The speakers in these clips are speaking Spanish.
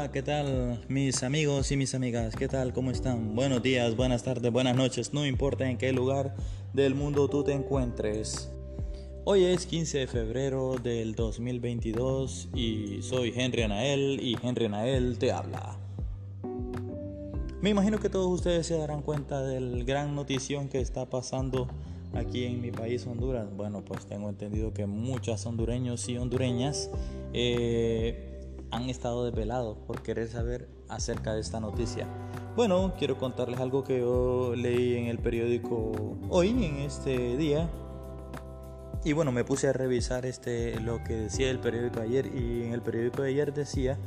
Hola, ¿qué tal mis amigos y mis amigas? ¿Qué tal? ¿Cómo están? Buenos días, buenas tardes, buenas noches, no importa en qué lugar del mundo tú te encuentres. Hoy es 15 de febrero del 2022 y soy Henry Anael y Henry Anael te habla. Me imagino que todos ustedes se darán cuenta del gran notición que está pasando aquí en mi país Honduras. Bueno, pues tengo entendido que muchos hondureños y hondureñas eh, han estado desvelados por querer saber acerca de esta noticia. Bueno, quiero contarles algo que yo leí en el periódico hoy, en este día. Y bueno, me puse a revisar este, lo que decía el periódico ayer y en el periódico de ayer decía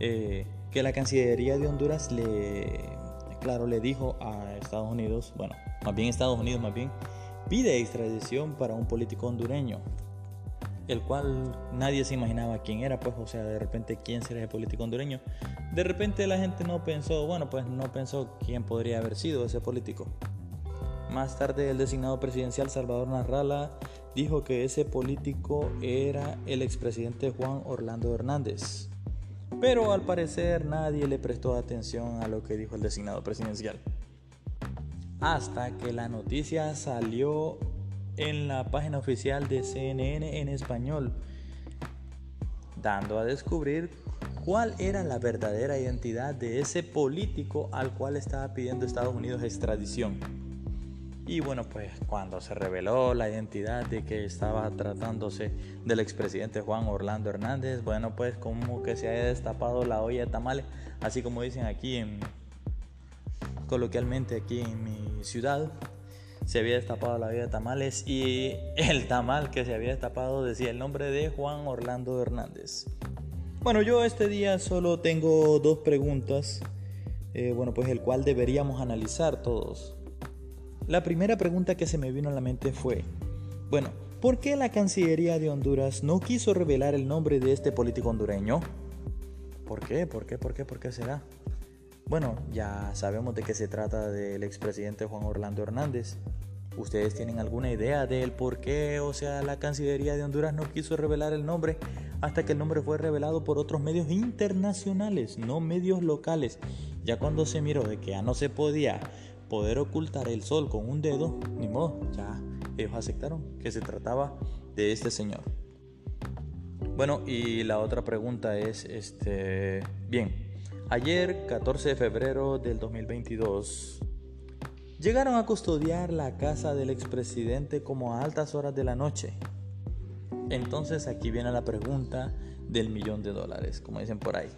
eh, que la Cancillería de Honduras le, claro, le dijo a Estados Unidos, bueno, más bien Estados Unidos más bien, pide extradición para un político hondureño el cual nadie se imaginaba quién era, pues, o sea, de repente quién sería el político hondureño. De repente la gente no pensó, bueno, pues no pensó quién podría haber sido ese político. Más tarde el designado presidencial Salvador Narrala dijo que ese político era el expresidente Juan Orlando Hernández. Pero al parecer nadie le prestó atención a lo que dijo el designado presidencial. Hasta que la noticia salió en la página oficial de CNN en español, dando a descubrir cuál era la verdadera identidad de ese político al cual estaba pidiendo Estados Unidos extradición. Y bueno, pues cuando se reveló la identidad de que estaba tratándose del expresidente Juan Orlando Hernández, bueno, pues como que se haya destapado la olla de tamales, así como dicen aquí en coloquialmente aquí en mi ciudad, se había destapado la vida de tamales y el tamal que se había destapado decía el nombre de Juan Orlando Hernández. Bueno, yo este día solo tengo dos preguntas, eh, bueno, pues el cual deberíamos analizar todos. La primera pregunta que se me vino a la mente fue, bueno, ¿por qué la Cancillería de Honduras no quiso revelar el nombre de este político hondureño? ¿Por qué? ¿Por qué? ¿Por qué? ¿Por qué será? Bueno, ya sabemos de qué se trata del expresidente Juan Orlando Hernández. ¿Ustedes tienen alguna idea del por qué, o sea, la Cancillería de Honduras no quiso revelar el nombre hasta que el nombre fue revelado por otros medios internacionales, no medios locales? Ya cuando se miró de que ya no se podía poder ocultar el sol con un dedo, ni modo, ya ellos aceptaron que se trataba de este señor. Bueno, y la otra pregunta es, este, bien, Ayer, 14 de febrero del 2022, llegaron a custodiar la casa del expresidente como a altas horas de la noche. Entonces aquí viene la pregunta del millón de dólares, como dicen por ahí.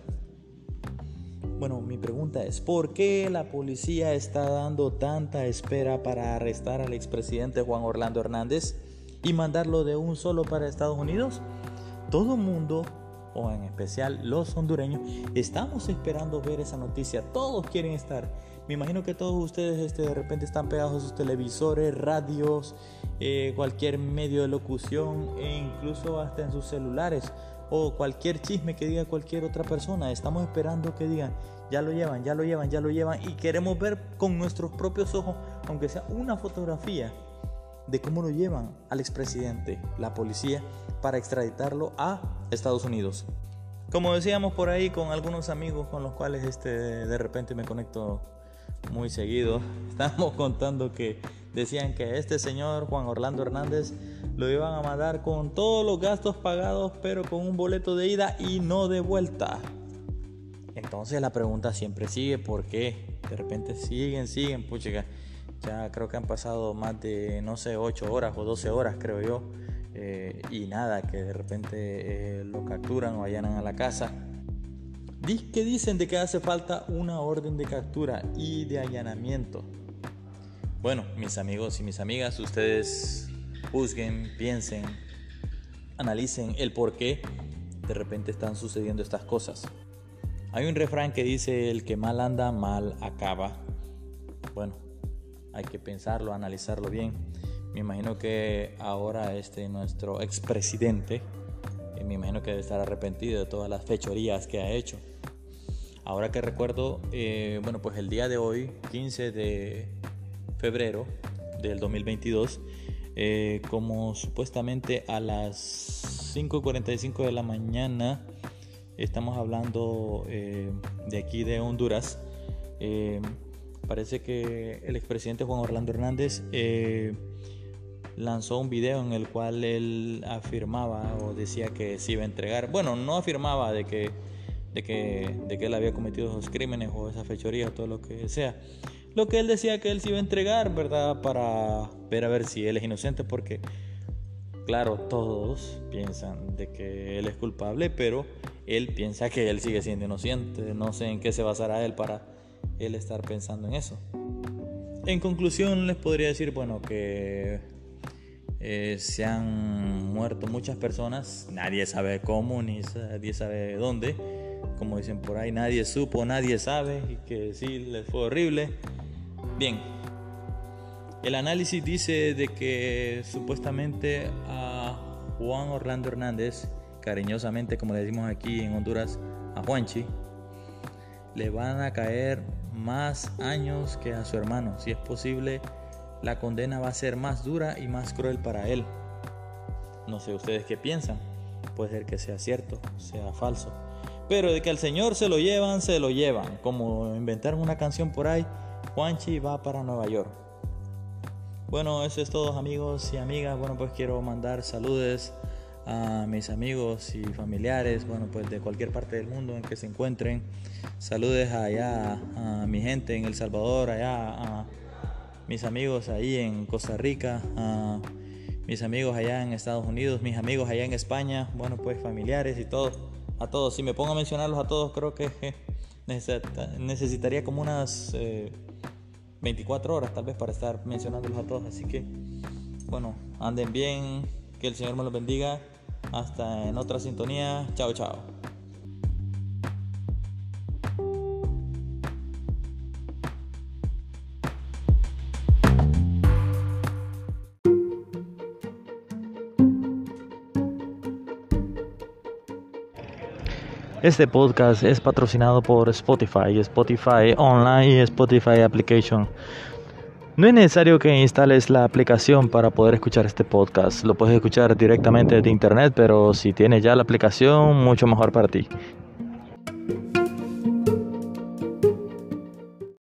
Bueno, mi pregunta es, ¿por qué la policía está dando tanta espera para arrestar al expresidente Juan Orlando Hernández y mandarlo de un solo para Estados Unidos? Todo mundo o en especial los hondureños, estamos esperando ver esa noticia. Todos quieren estar. Me imagino que todos ustedes este, de repente están pegados a sus televisores, radios, eh, cualquier medio de locución e incluso hasta en sus celulares o cualquier chisme que diga cualquier otra persona. Estamos esperando que digan, ya lo llevan, ya lo llevan, ya lo llevan y queremos ver con nuestros propios ojos, aunque sea una fotografía de cómo lo llevan al expresidente, la policía, para extraditarlo a Estados Unidos. Como decíamos por ahí con algunos amigos con los cuales este, de repente me conecto muy seguido, estamos contando que decían que este señor Juan Orlando Hernández lo iban a mandar con todos los gastos pagados, pero con un boleto de ida y no de vuelta. Entonces la pregunta siempre sigue, ¿por qué? De repente siguen, siguen, pucha, ya creo que han pasado más de, no sé, 8 horas o 12 horas, creo yo. Eh, y nada, que de repente eh, lo capturan o allanan a la casa. ¿Qué dicen de que hace falta una orden de captura y de allanamiento? Bueno, mis amigos y mis amigas, ustedes juzguen, piensen, analicen el por qué de repente están sucediendo estas cosas. Hay un refrán que dice, el que mal anda, mal acaba. Bueno, hay que pensarlo, analizarlo bien. Me imagino que ahora este nuestro expresidente, eh, me imagino que debe estar arrepentido de todas las fechorías que ha hecho. Ahora que recuerdo, eh, bueno, pues el día de hoy, 15 de febrero del 2022, eh, como supuestamente a las 5.45 de la mañana, Estamos hablando eh, de aquí de Honduras. Parece que el expresidente Juan Orlando Hernández lanzó un video en el cual él afirmaba o decía que se iba a entregar. Bueno, no afirmaba de que, de que, de que él había cometido esos crímenes o esa fechoría o todo lo que sea. Lo que él decía que él se iba a entregar, ¿verdad? Para ver a ver si él es inocente, porque claro, todos piensan de que él es culpable, pero él piensa que él sigue siendo inocente. No sé en qué se basará él para él estar pensando en eso. En conclusión, les podría decir, bueno, que eh, se han muerto muchas personas, nadie sabe cómo, ni nadie sabe dónde, como dicen por ahí, nadie supo, nadie sabe, y que sí, les fue horrible. Bien, el análisis dice de que supuestamente a Juan Orlando Hernández, cariñosamente como le decimos aquí en Honduras, a Juanchi, le van a caer más años que a su hermano. Si es posible, la condena va a ser más dura y más cruel para él. No sé ustedes qué piensan. Puede ser que sea cierto, sea falso. Pero de que al Señor se lo llevan, se lo llevan. Como inventaron una canción por ahí, Juanchi va para Nueva York. Bueno, eso es todo amigos y amigas. Bueno, pues quiero mandar saludos a mis amigos y familiares, bueno, pues de cualquier parte del mundo en que se encuentren. Saludos allá a mi gente en El Salvador, allá a mis amigos ahí en Costa Rica, a mis amigos allá en Estados Unidos, mis amigos allá en España, bueno, pues familiares y todos, a todos. Si me pongo a mencionarlos a todos, creo que necesitaría como unas... Eh, 24 horas tal vez para estar mencionándolos a todos. Así que, bueno, anden bien, que el Señor me los bendiga. Hasta en otra sintonía. Chao, chao. Este podcast es patrocinado por Spotify, Spotify Online y Spotify Application. No es necesario que instales la aplicación para poder escuchar este podcast. Lo puedes escuchar directamente de internet, pero si tienes ya la aplicación, mucho mejor para ti.